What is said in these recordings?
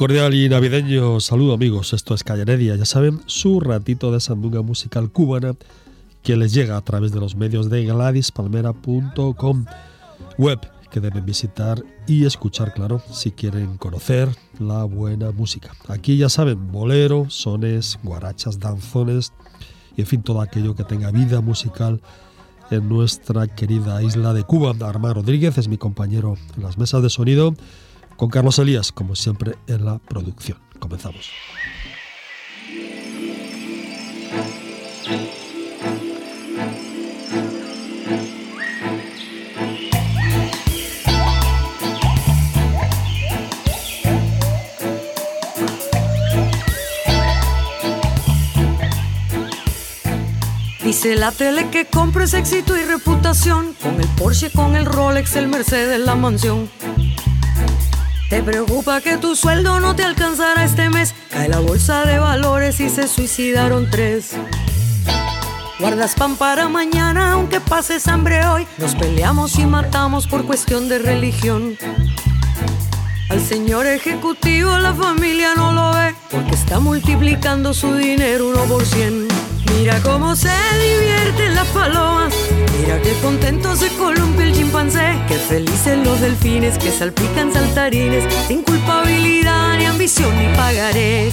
Cordial y navideño saludo amigos, esto es Calle Heredia, ya saben, su ratito de sandunga musical cubana que les llega a través de los medios de gladispalmera.com, web que deben visitar y escuchar, claro, si quieren conocer la buena música. Aquí ya saben, bolero, sones, guarachas, danzones y en fin, todo aquello que tenga vida musical en nuestra querida isla de Cuba. Armando Rodríguez es mi compañero en las mesas de sonido con Carlos Elías, como siempre, en la producción. Comenzamos. Dice la tele que compres éxito y reputación Con el Porsche, con el Rolex, el Mercedes, la mansión te preocupa que tu sueldo no te alcanzará este mes. Cae la bolsa de valores y se suicidaron tres. Guardas pan para mañana aunque pases hambre hoy. Nos peleamos y matamos por cuestión de religión. Al señor ejecutivo la familia no lo ve porque está multiplicando su dinero uno por cien. Mira cómo se divierten las palomas. Mira qué contento se columpia el chimpancé. Qué felices los delfines que salpican saltarines. Sin culpabilidad, ni ambición, ni pagaré.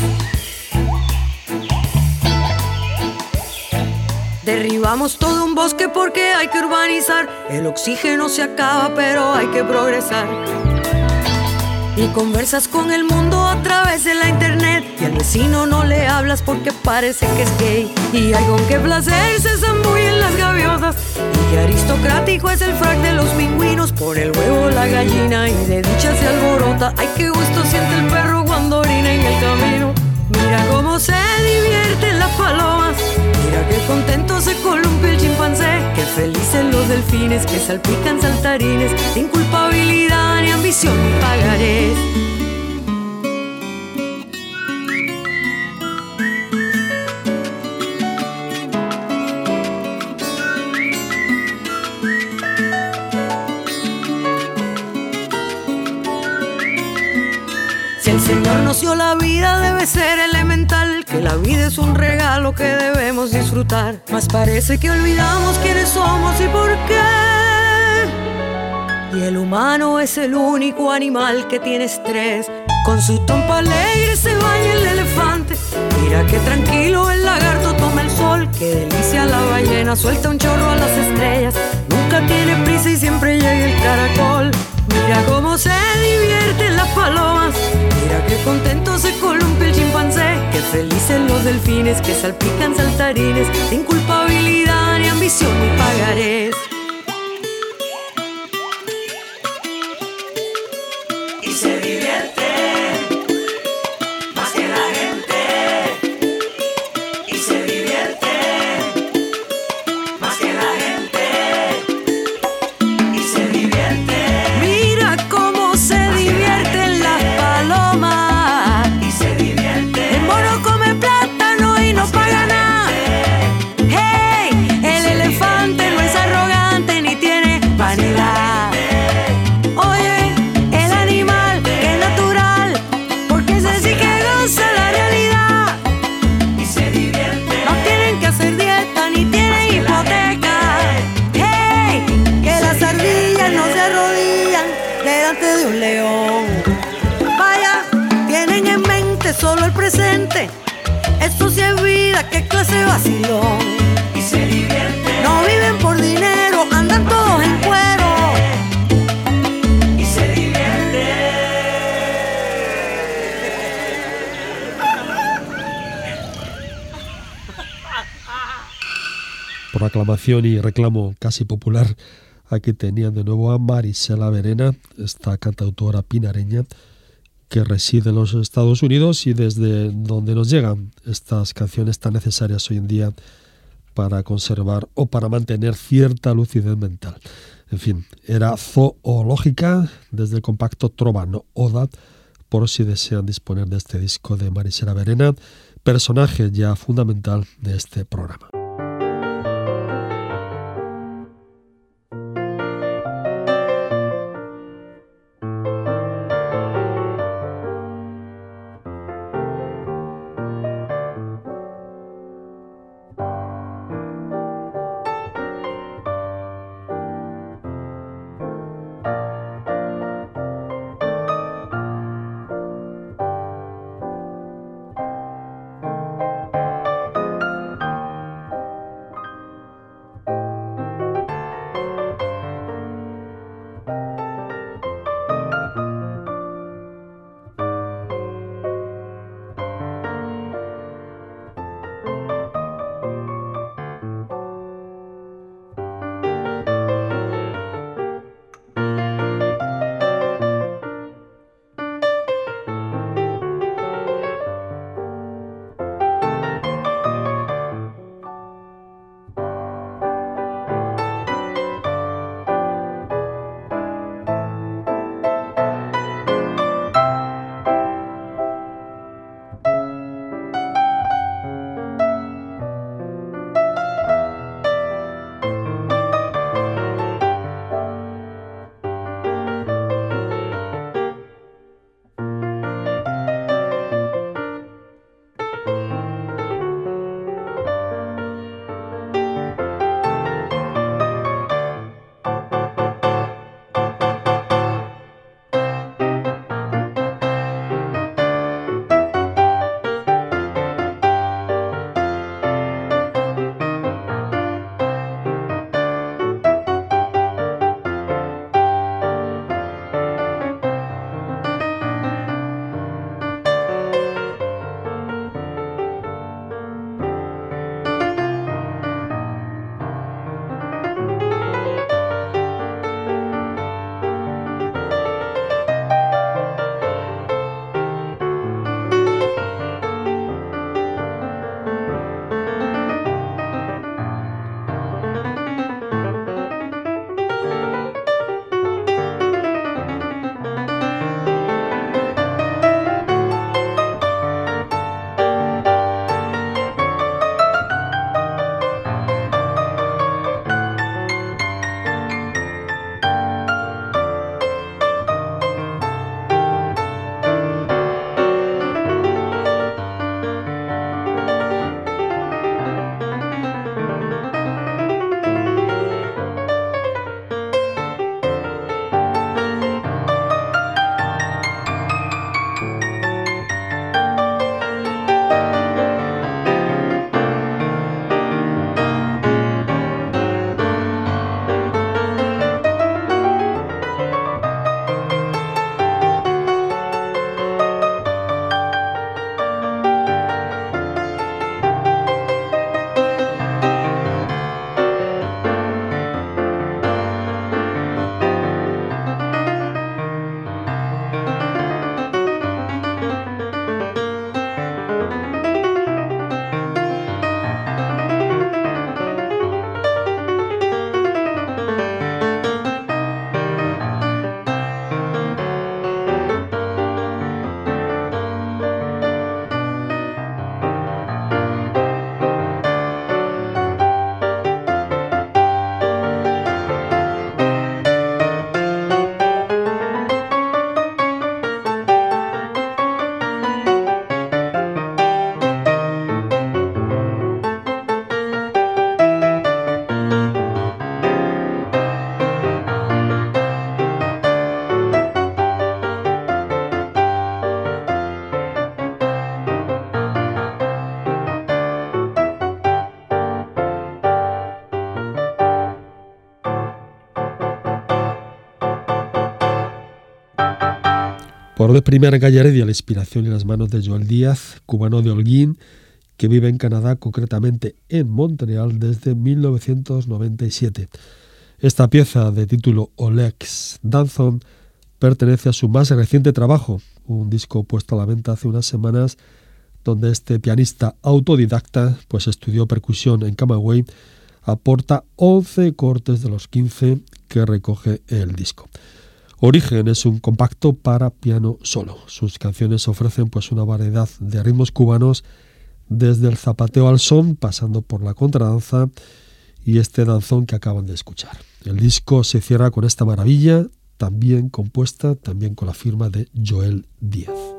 Derribamos todo un bosque porque hay que urbanizar. El oxígeno se acaba, pero hay que progresar. Y conversas con el mundo a través de la internet. Y al vecino no le hablas porque parece que es gay. Y hay con qué placer se zambullen las gaviotas. Y qué aristocrático es el frac de los pingüinos. Por el huevo la gallina y de dicha se alborota. Ay, qué gusto siente el perro cuando orina en el camino. Mira cómo se divierten las palomas. Mira qué contento se columpia el chimpancé. Qué felices los delfines que salpican saltarines. Sin culpabilidad ni ambición ni pagarés. Señor nos dio la vida, debe ser Que la vida es un regalo que debemos disfrutar. Mas parece que olvidamos quiénes somos y por qué. Y el humano es el único animal que tiene estrés. Con su trompa alegre se baña el elefante. Mira que tranquilo el lagarto toma el sol. Que delicia la ballena, suelta un chorro a las estrellas. Nunca tiene prisa y siempre llega el caracol. Mira cómo se divierten felices los delfines que salpican saltarines. Sin culpabilidad, ni ambición, ni pagarés. Aclamación y reclamo casi popular, aquí tenían de nuevo a Marisela Verena, esta cantautora pinareña que reside en los Estados Unidos y desde donde nos llegan estas canciones tan necesarias hoy en día para conservar o para mantener cierta lucidez mental. En fin, era zoológica desde el compacto Trovano Oda, por si desean disponer de este disco de Marisela Verena, personaje ya fundamental de este programa. Por de primera calle Heredia, la inspiración y las manos de Joel Díaz, cubano de Holguín, que vive en Canadá, concretamente en Montreal, desde 1997. Esta pieza de título Olex Danzon pertenece a su más reciente trabajo, un disco puesto a la venta hace unas semanas donde este pianista autodidacta pues estudió percusión en Camagüey, aporta 11 cortes de los 15 que recoge el disco. Origen es un compacto para piano solo. Sus canciones ofrecen pues una variedad de ritmos cubanos desde el zapateo al son, pasando por la contradanza y este danzón que acaban de escuchar. El disco se cierra con esta maravilla, también compuesta, también con la firma de Joel Díaz.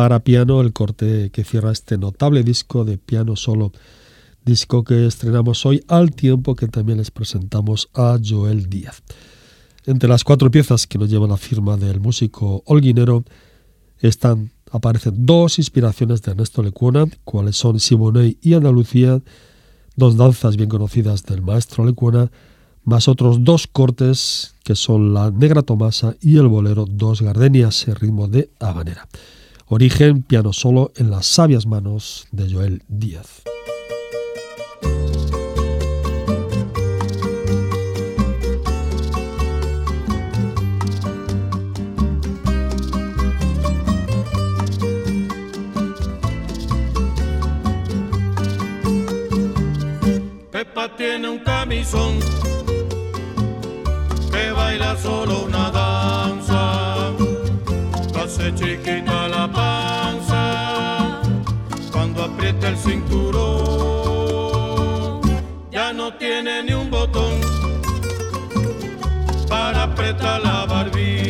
Para piano el corte que cierra este notable disco de piano solo, disco que estrenamos hoy al tiempo que también les presentamos a Joel Díaz. Entre las cuatro piezas que nos llevan la firma del músico holguinero están, aparecen dos inspiraciones de Ernesto Lecuona, cuales son Simonet y Andalucía, dos danzas bien conocidas del maestro Lecuona, más otros dos cortes que son la Negra Tomasa y el bolero Dos Gardenias, el ritmo de habanera. Origen, piano solo en las sabias manos de Joel Díaz. Pepa tiene un camisón que baila solo una danza, hace chiquita el cinturón. Ya no tiene ni un botón para apretar la barbilla.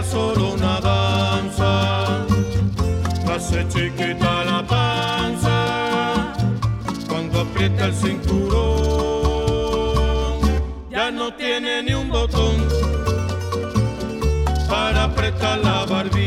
Solo una danza. Hace chiquita la panza cuando aprieta el cinturón. Ya no tiene ni un botón para apretar la barbilla.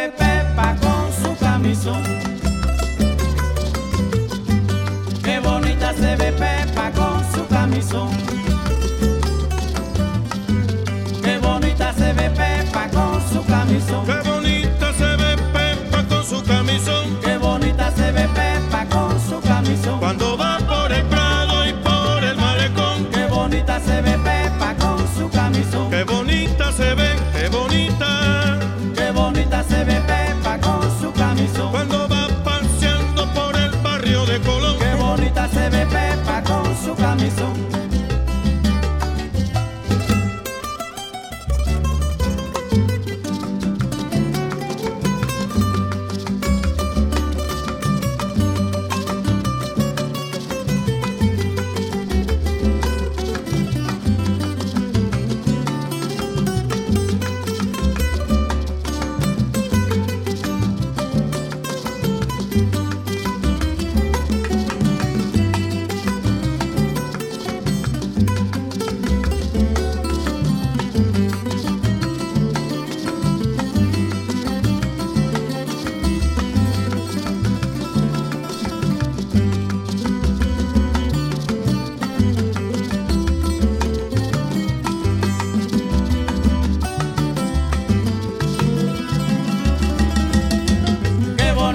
Bonita se ve Pepa con su camisón. Qué bonita se ve Pepa con su camisón. Qué bonita se ve Pepa con su camisón.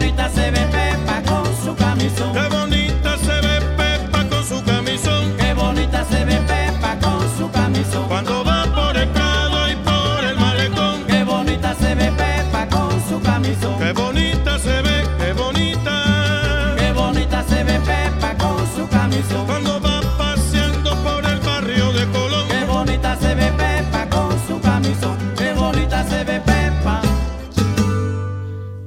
Bonita se ve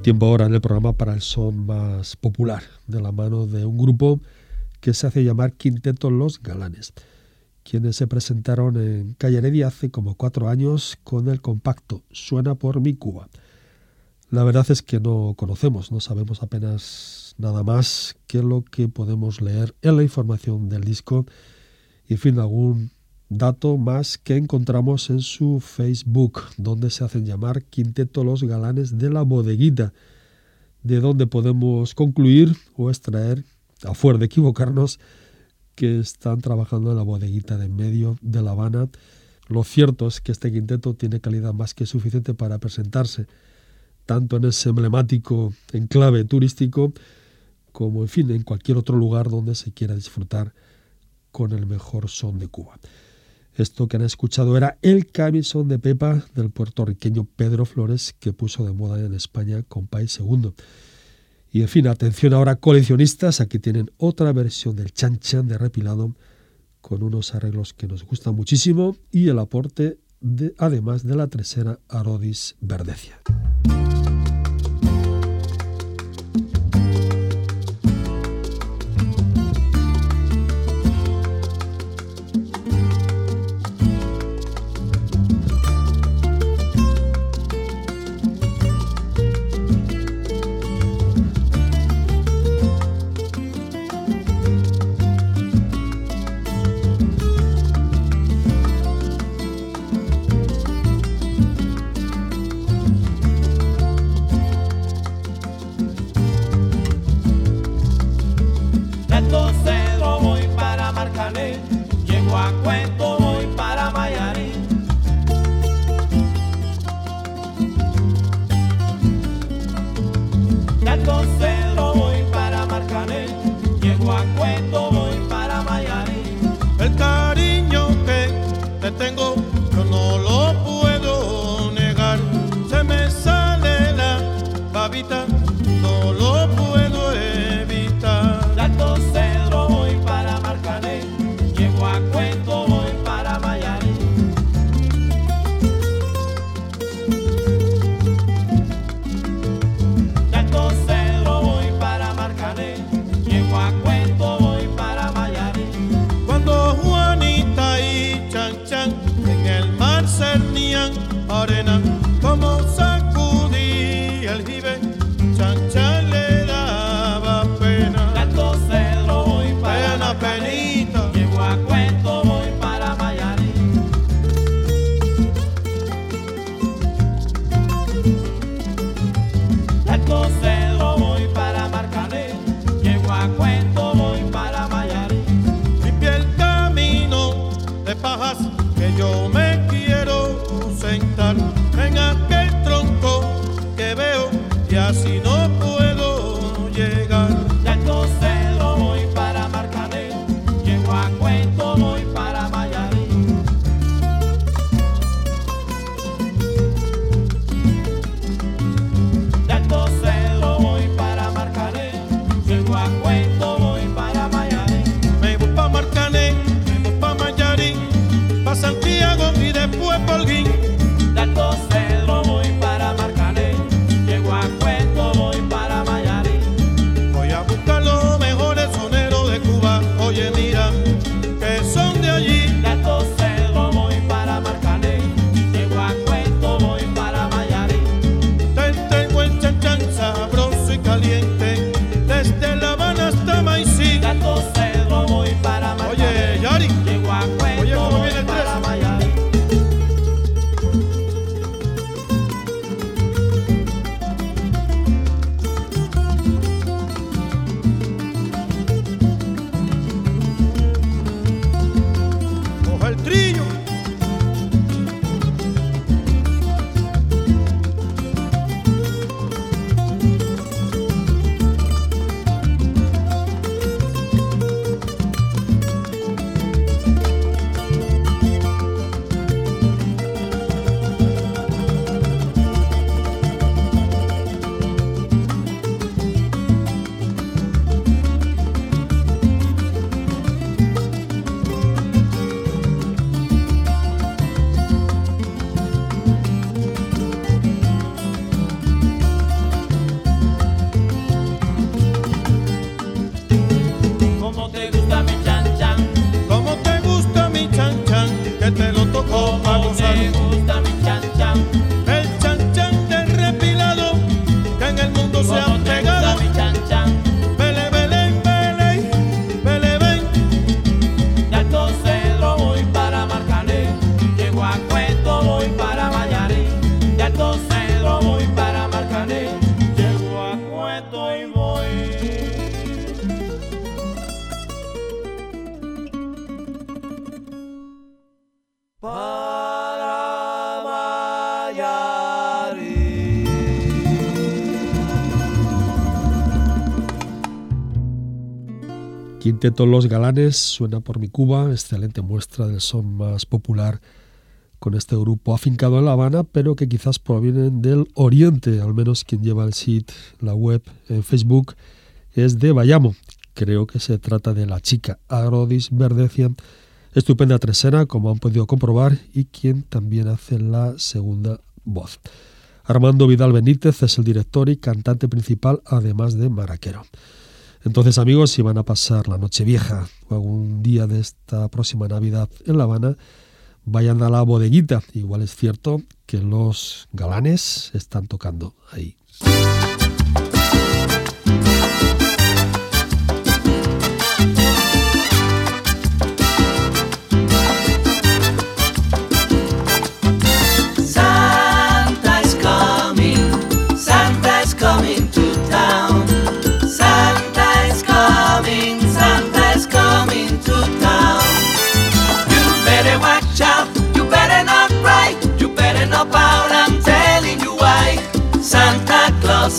Tiempo ahora en el programa para el son más popular, de la mano de un grupo que se hace llamar Quinteto Los Galanes, quienes se presentaron en Calle Heredia hace como cuatro años con el compacto Suena por mi Cuba. La verdad es que no conocemos, no sabemos apenas nada más que lo que podemos leer en la información del disco y, en fin, algún dato más que encontramos en su Facebook, donde se hacen llamar Quinteto Los Galanes de la Bodeguita, de donde podemos concluir o extraer, a fuer de equivocarnos, que están trabajando en la bodeguita de medio de La Habana. Lo cierto es que este quinteto tiene calidad más que suficiente para presentarse tanto en ese emblemático enclave turístico como, en fin, en cualquier otro lugar donde se quiera disfrutar con el mejor son de Cuba. Esto que han escuchado era el camisón de Pepa del puertorriqueño Pedro Flores que puso de moda en España con País Segundo. Y en fin, atención ahora coleccionistas, aquí tienen otra versión del Chan Chan de Repilado con unos arreglos que nos gustan muchísimo y el aporte de, además de la tercera Arodis Verdecia. your Quinteto Los Galanes suena por mi Cuba, excelente muestra del son más popular con este grupo afincado en La Habana, pero que quizás provienen del Oriente, al menos quien lleva el sitio, la web en Facebook, es de Bayamo. Creo que se trata de la chica Agrodis Verdecian, estupenda tresera, como han podido comprobar, y quien también hace la segunda voz. Armando Vidal Benítez es el director y cantante principal, además de maraquero. Entonces, amigos, si van a pasar la noche vieja o algún día de esta próxima Navidad en La Habana, vayan a la bodeguita. Igual es cierto que los galanes están tocando ahí.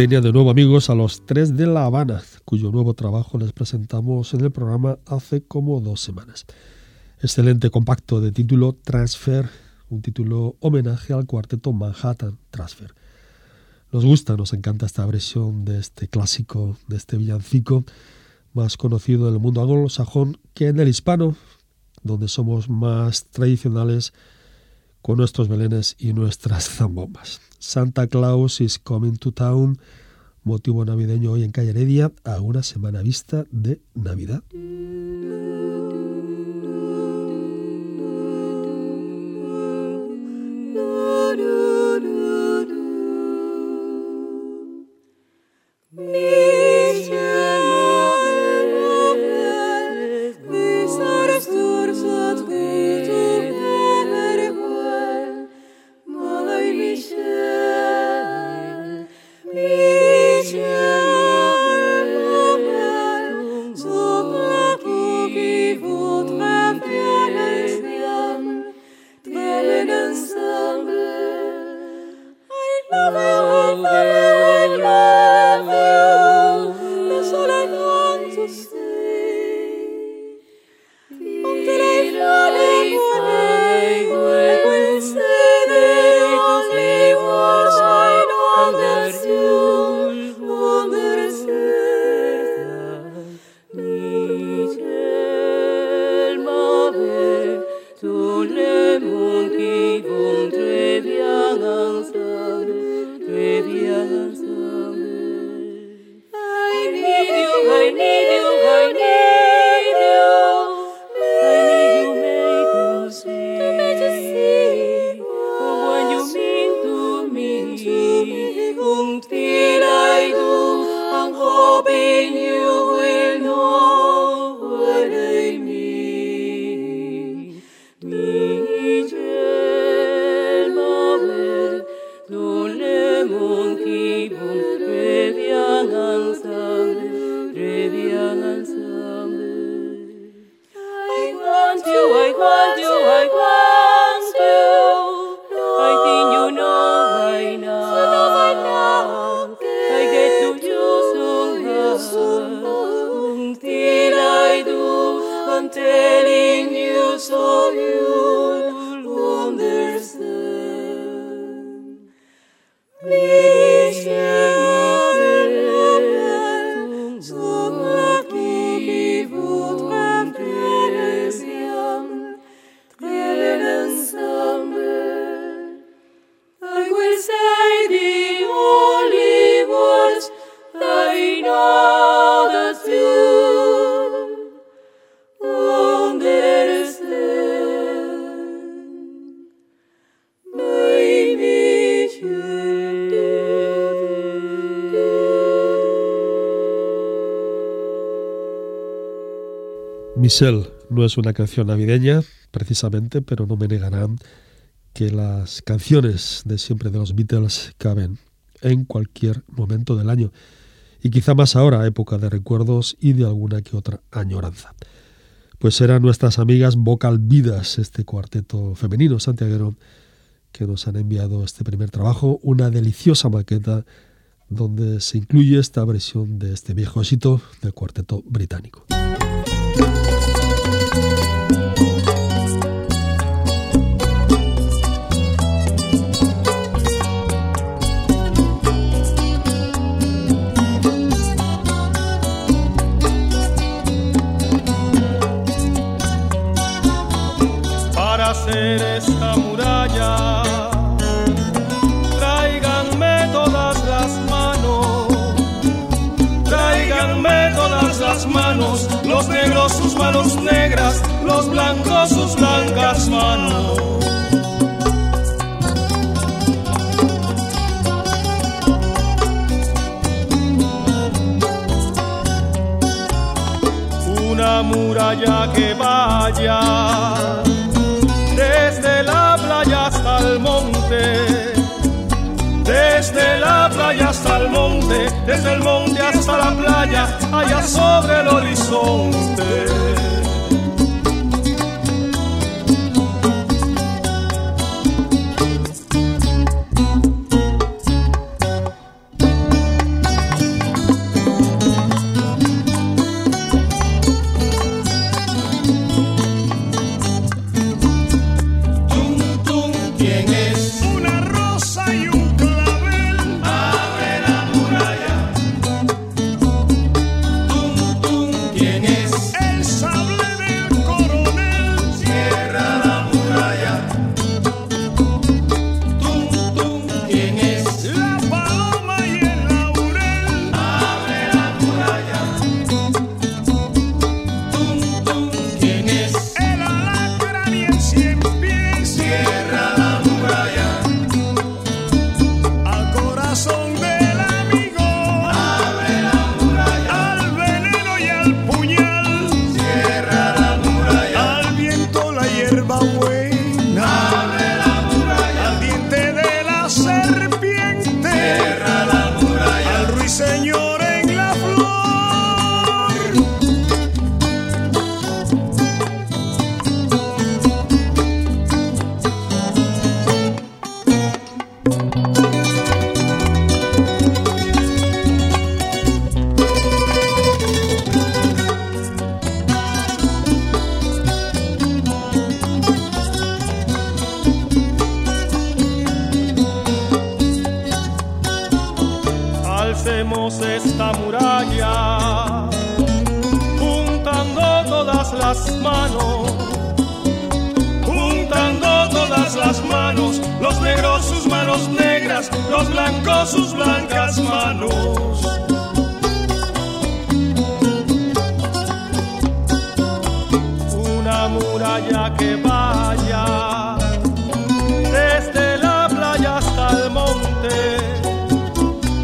tenía de nuevo amigos a los tres de La Habana, cuyo nuevo trabajo les presentamos en el programa hace como dos semanas. Excelente compacto de título Transfer, un título homenaje al cuarteto Manhattan Transfer. Nos gusta, nos encanta esta versión de este clásico, de este villancico, más conocido en el mundo anglosajón que en el hispano, donde somos más tradicionales con nuestros belenes y nuestras zambombas. Santa Claus is coming to town, motivo navideño hoy en Calle Heredia, a una semana vista de Navidad. Michelle no es una canción navideña, precisamente, pero no me negarán que las canciones de siempre de los Beatles caben en cualquier momento del año y quizá más ahora, época de recuerdos y de alguna que otra añoranza. Pues eran nuestras amigas Vocal Vidas, este cuarteto femenino santiaguero, que nos han enviado este primer trabajo, una deliciosa maqueta donde se incluye esta versión de este viejo éxito del cuarteto británico. Esta muralla, tráiganme todas las manos, tráiganme todas las manos, los negros sus manos negras, los blancos sus blancas manos. Una muralla que vaya hasta el monte, desde el monte hasta la playa, allá sobre el horizonte. Muralla que vaya desde la playa hasta el monte,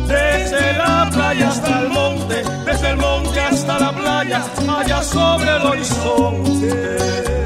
desde la playa hasta el monte, desde el monte hasta la playa, allá sobre el horizonte.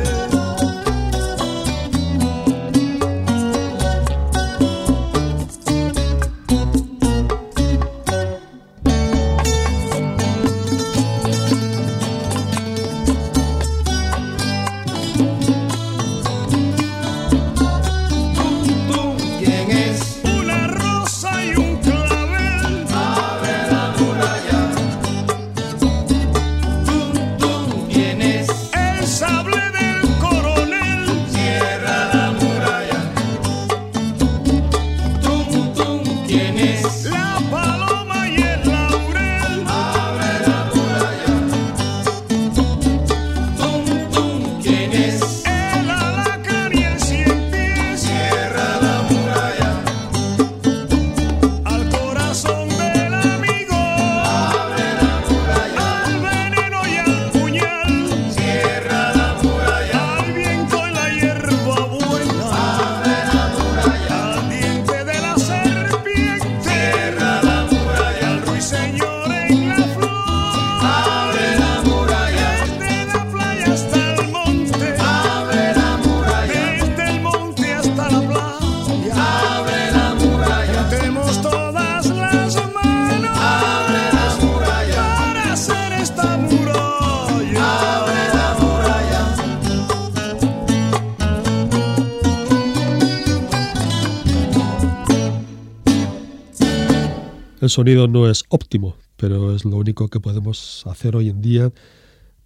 El sonido no es óptimo, pero es lo único que podemos hacer hoy en día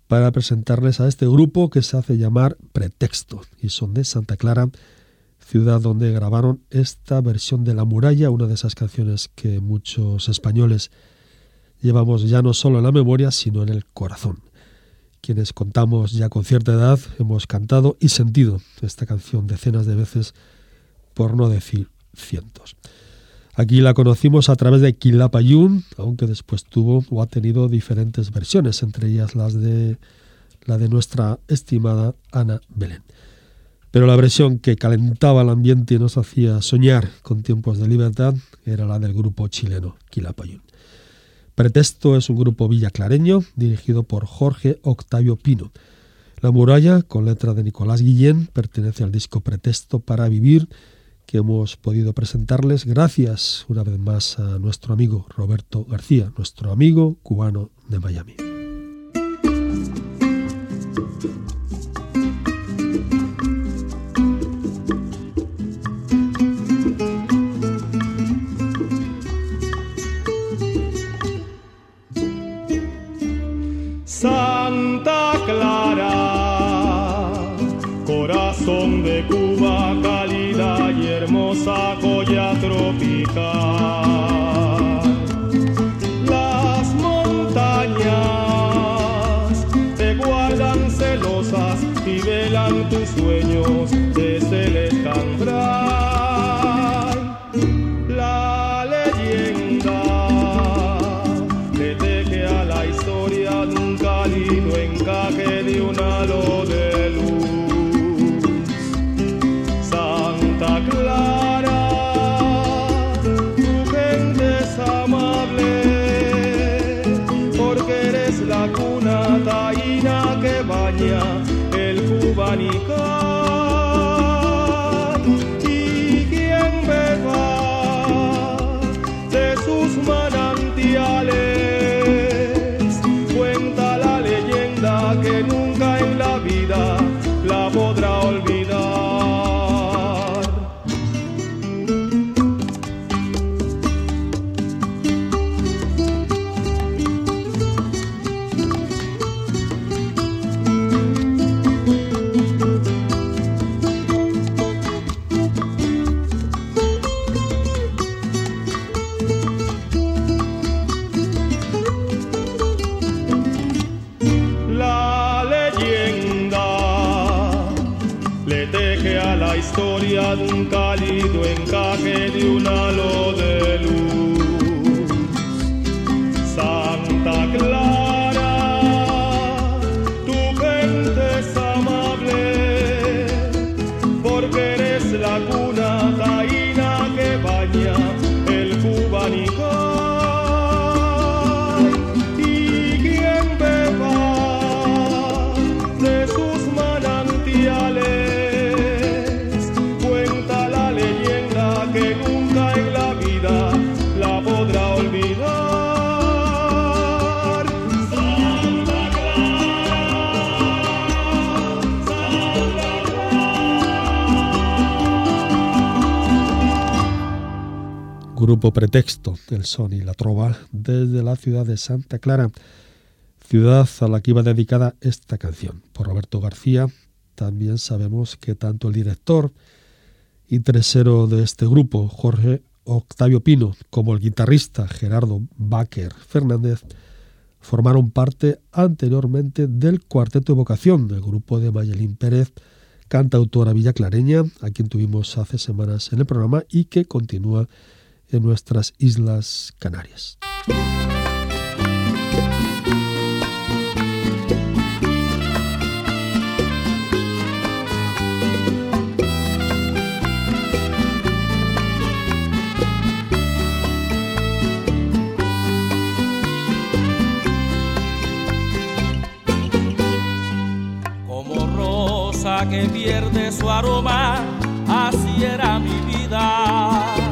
para presentarles a este grupo que se hace llamar Pretexto y son de Santa Clara, ciudad donde grabaron esta versión de La muralla, una de esas canciones que muchos españoles llevamos ya no solo en la memoria, sino en el corazón. Quienes contamos ya con cierta edad hemos cantado y sentido esta canción decenas de veces, por no decir cientos. Aquí la conocimos a través de Quilapayún, aunque después tuvo o ha tenido diferentes versiones, entre ellas las de la de nuestra estimada Ana Belén. Pero la versión que calentaba el ambiente y nos hacía soñar con tiempos de libertad era la del grupo chileno Quilapayún. Pretexto es un grupo villaclareño dirigido por Jorge Octavio Pino. La muralla, con letra de Nicolás Guillén, pertenece al disco Pretexto para Vivir, que hemos podido presentarles gracias una vez más a nuestro amigo Roberto García, nuestro amigo cubano de Miami. Hermosa joya tropical. Las montañas te guardan celosas y velan tus sueños de celestambral. La encaje de Grupo Pretexto, el son y la trova, desde la ciudad de Santa Clara, ciudad a la que iba dedicada esta canción. Por Roberto García, también sabemos que tanto el director y tresero de este grupo, Jorge Octavio Pino, como el guitarrista Gerardo Baker Fernández, formaron parte anteriormente del Cuarteto de Vocación, del grupo de Mayelín Pérez, cantautora villaclareña, a quien tuvimos hace semanas en el programa y que continúa en nuestras Islas Canarias. Como rosa que pierde su aroma, así era mi vida.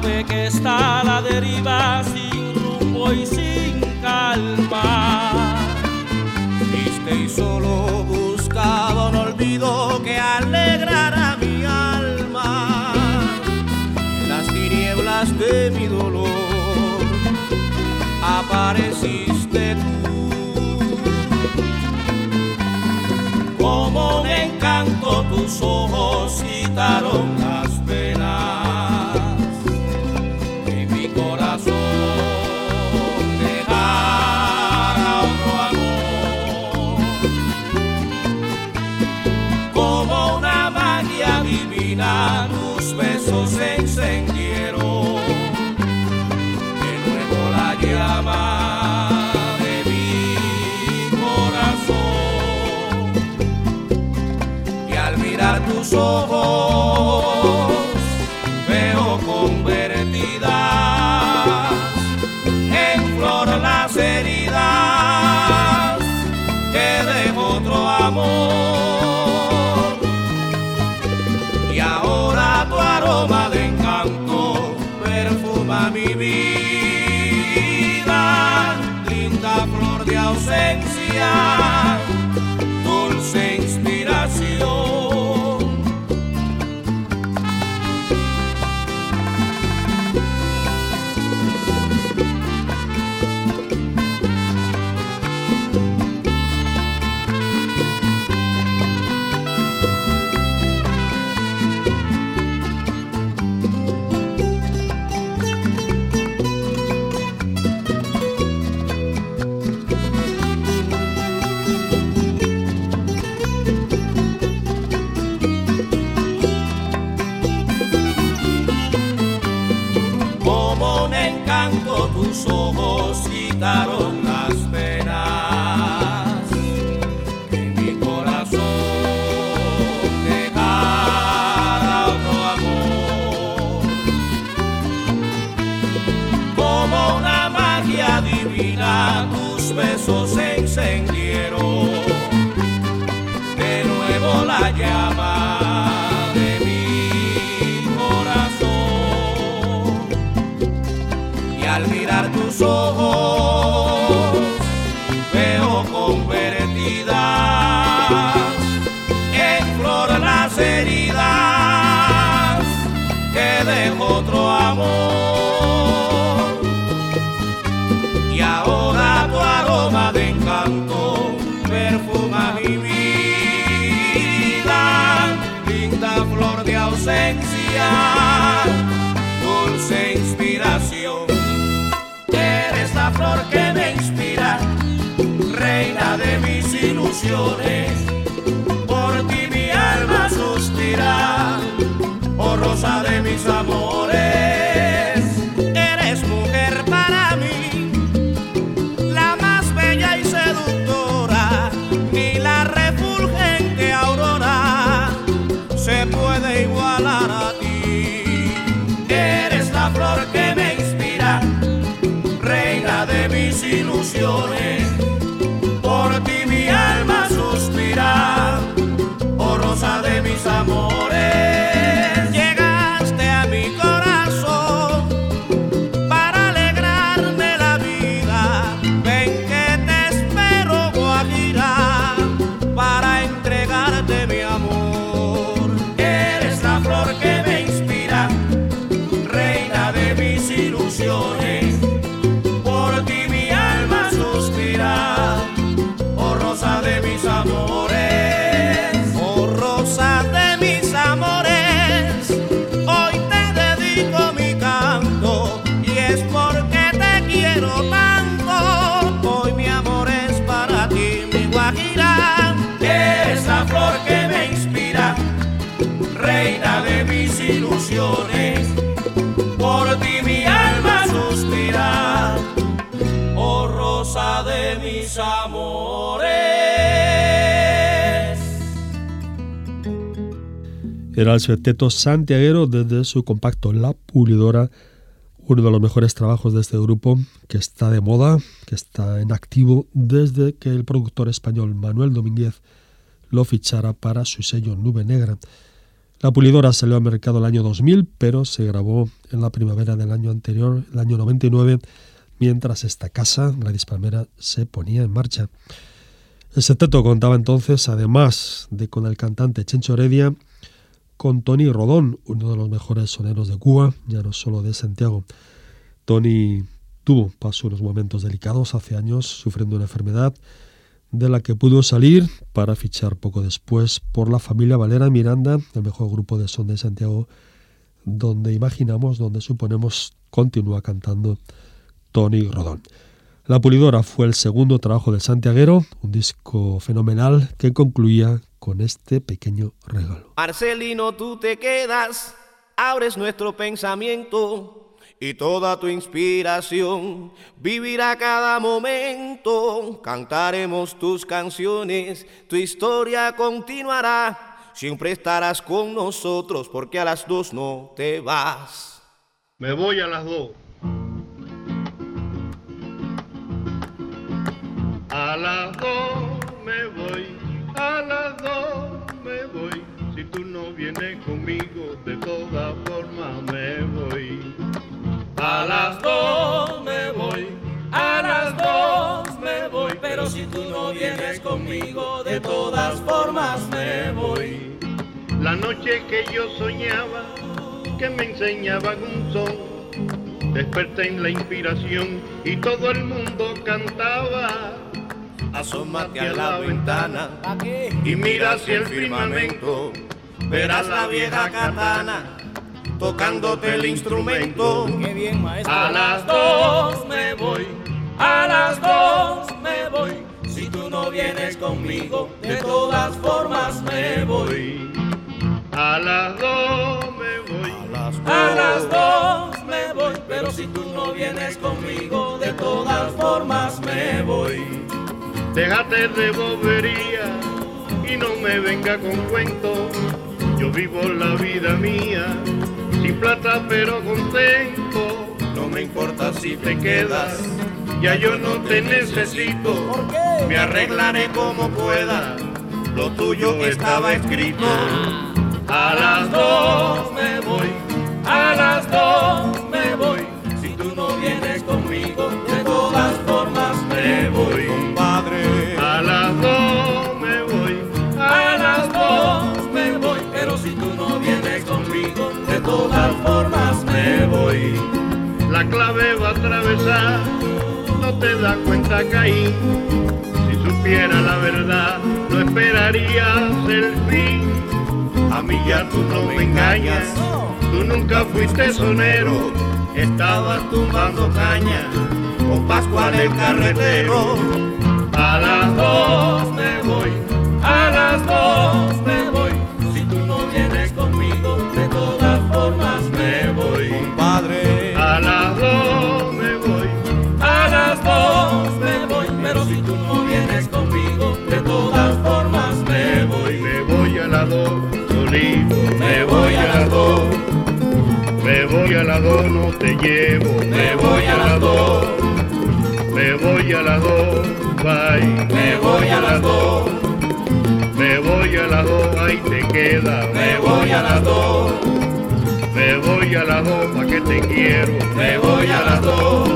Que está a la deriva, sin rumbo y sin calma. Triste y solo buscaba un olvido que alegrara mi alma. En las tinieblas de mi dolor apareciste tú. Como un encanto tus ojos quitaron las olhar. Las penas que mi corazón dejara otro amor. Como una magia divina tus besos se encendieron de nuevo la llama de mi corazón y al mirar tus ojos dulce inspiración. Eres la flor que me inspira reina de mis ilusiones ilusiones, por ti mi alma suspira, oh rosa de mis amores. Era el septeto santiaguero desde su compacto La Pulidora, uno de los mejores trabajos de este grupo que está de moda, que está en activo desde que el productor español Manuel Domínguez lo fichara para su sello Nube Negra. La Pulidora salió al mercado el año 2000, pero se grabó en la primavera del año anterior, el año 99, mientras esta casa, la Palmera, se ponía en marcha. El septeto contaba entonces, además de con el cantante Chencho Heredia, con Tony Rodón, uno de los mejores soneros de Cuba, ya no solo de Santiago. Tony tuvo, pasó unos momentos delicados hace años, sufriendo una enfermedad, de la que pudo salir para fichar poco después por la familia Valera Miranda, el mejor grupo de son de Santiago, donde imaginamos, donde suponemos continúa cantando Tony Rodón. La Pulidora fue el segundo trabajo de Santiaguero, un disco fenomenal que concluía con este pequeño regalo. Marcelino, tú te quedas, abres nuestro pensamiento y toda tu inspiración vivirá cada momento. Cantaremos tus canciones, tu historia continuará. Siempre estarás con nosotros porque a las dos no te vas. Me voy a las dos. A las dos me voy, a las dos me voy. Si tú no vienes conmigo, de todas formas me voy. A las dos me voy, a las dos me voy, pero si tú no vienes conmigo, de todas formas me voy. La noche que yo soñaba, que me enseñaban un son, desperté en la inspiración y todo el mundo cantaba. Asómate a la ventana y mira hacia el firmamento, verás la vieja katana tocándote el instrumento. Qué bien, maestro. A las dos me voy, a las dos me voy. Si tú no vienes conmigo, de todas formas me voy. A las dos me voy, A las dos me voy, pero si tú no vienes conmigo, de todas formas me voy. déjate de bobería y no me venga con cuentos. Yo vivo la vida mía, sin plata pero contento. No me importa si te quedas, Ya yo no te necesito, ¿Por qué? me arreglaré como pueda. Lo tuyo estaba escrito. A las dos me voy, a las dos me voy. Si tú no vienes conmigo, de todas formas me voy. Formas me voy. la clave va a atravesar, no te das cuenta caí. Si supiera la verdad, no esperarías el fin. A mí ya tú no me engañas, tú nunca fuiste sonero, Estabas tumbando caña con Pascual el carretero. a las dos me voy, a las dos me voy. Voy a las dos, me voy a las dos, no te llevo, me voy a las dos, me voy a las dos, bye, me voy a las dos, me voy a las dos, ahí te queda, me voy a las dos, me voy a las dos, pa' que te quiero, me voy a las dos,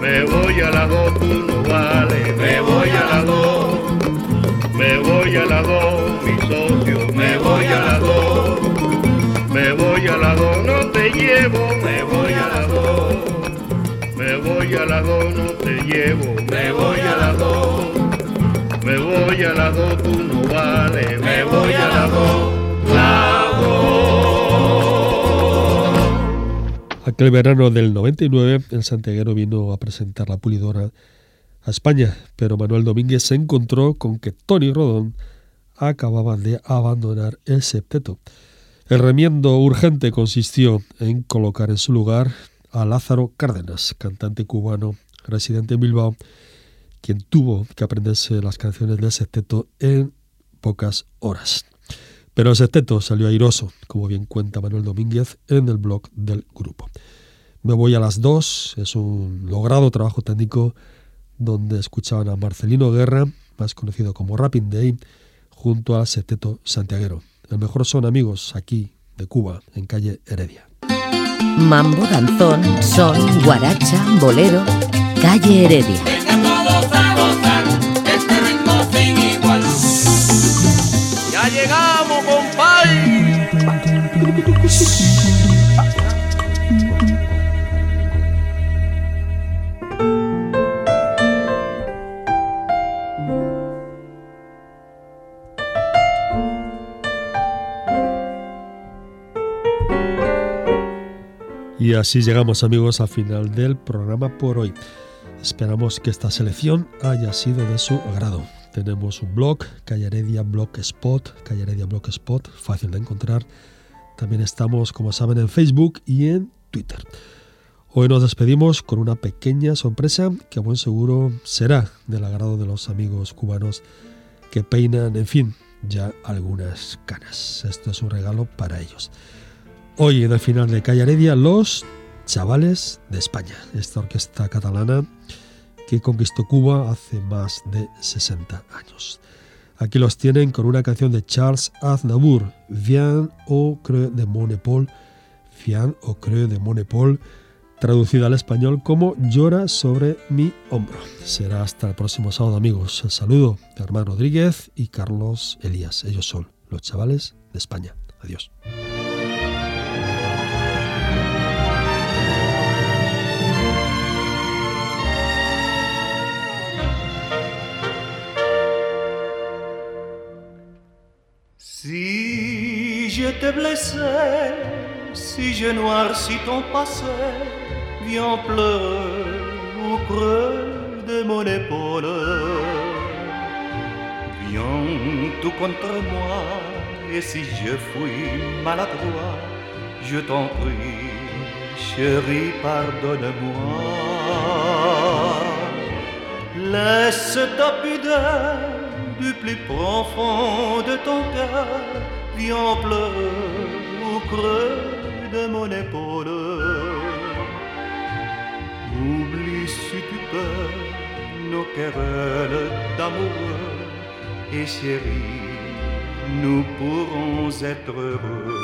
me voy a las dos, tú no vales, me voy a las dos, me voy a las dos, mi te llevo, me voy a las dos, me voy a las dos, no te llevo, me voy a las dos, me voy a las dos, tú no vales, me voy a las dos, las dos. Aquel verano del 99, el santiaguero vino a presentar la pulidora a España, pero Manuel Domínguez se encontró con que Tony Rodón acababa de abandonar el septeto. El remiendo urgente consistió en colocar en su lugar a Lázaro Cárdenas, cantante cubano residente en Bilbao, quien tuvo que aprenderse las canciones del sexteto en pocas horas. Pero el sexteto salió airoso, como bien cuenta Manuel Domínguez en el blog del grupo. Me voy a las dos, es un logrado trabajo técnico donde escuchaban a Marcelino Guerra, más conocido como Rapping Day, junto al sexteto santiaguero. El mejor son amigos aquí de Cuba, en calle Heredia. Mambo, danzón, son, guaracha, bolero, calle Heredia. Ya llegamos, compadre. Y así llegamos amigos al final del programa por hoy. Esperamos que esta selección haya sido de su agrado. Tenemos un blog, Calle Heredia Blogspot, Calle Heredia Blogspot, fácil de encontrar. También estamos, como saben, en Facebook y en Twitter. Hoy nos despedimos con una pequeña sorpresa que a buen seguro será del agrado de los amigos cubanos que peinan, en fin, ya algunas canas. Esto es un regalo para ellos. Hoy en el final de Calle Heredia, los chavales de España, esta orquesta catalana que conquistó Cuba hace más de 60 años. Aquí los tienen con una canción de Charles Aznavour, Viens au creux de mon épaule, Viens au creux de mon épaule, traducida al español como Llora sobre mi hombro. Será hasta el próximo sábado, amigos. El saludo de Armand Rodríguez y Carlos Elías. Ellos son los chavales de España. Adiós. Je t'ai blessé, si je noircis ton passé, viens pleurer au creux de mon épaule. Viens tout contre moi, et si je fuis maladroit, je t'en prie, chérie, pardonne-moi. Laisse ta pudeur du plus profond de ton cœur, viens pleurer au creux de mon épaule. Oublie si tu peux nos querelles d'amoureux et chérie, nous pourrons être heureux.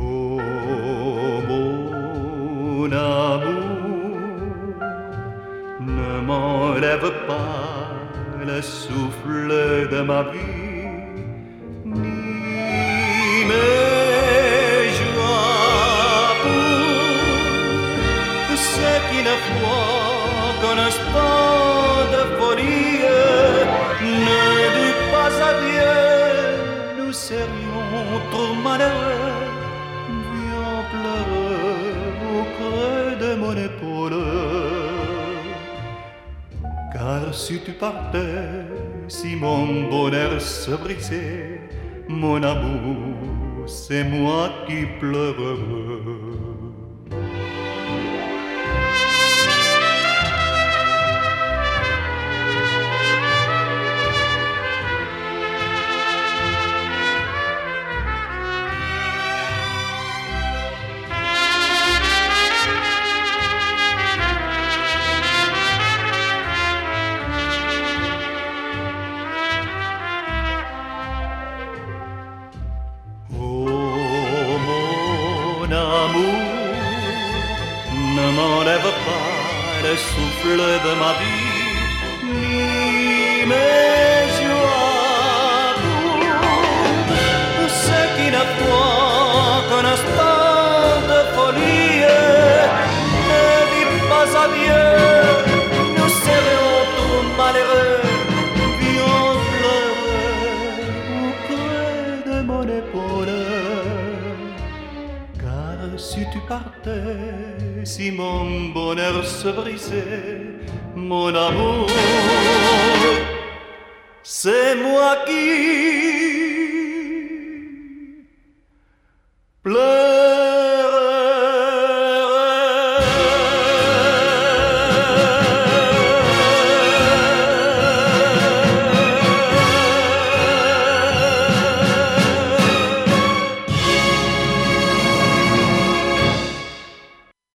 Oh mon amour, ne m'enlève pas le souffle de ma vie, qui ne voient qu'un instant de folie. Ne dis pas adieu, nous serions trop malheureux. Viens pleurer au creux de mon épaule. Car si tu partais, si mon bonheur se brisait, mon amour, c'est moi qui pleurerai.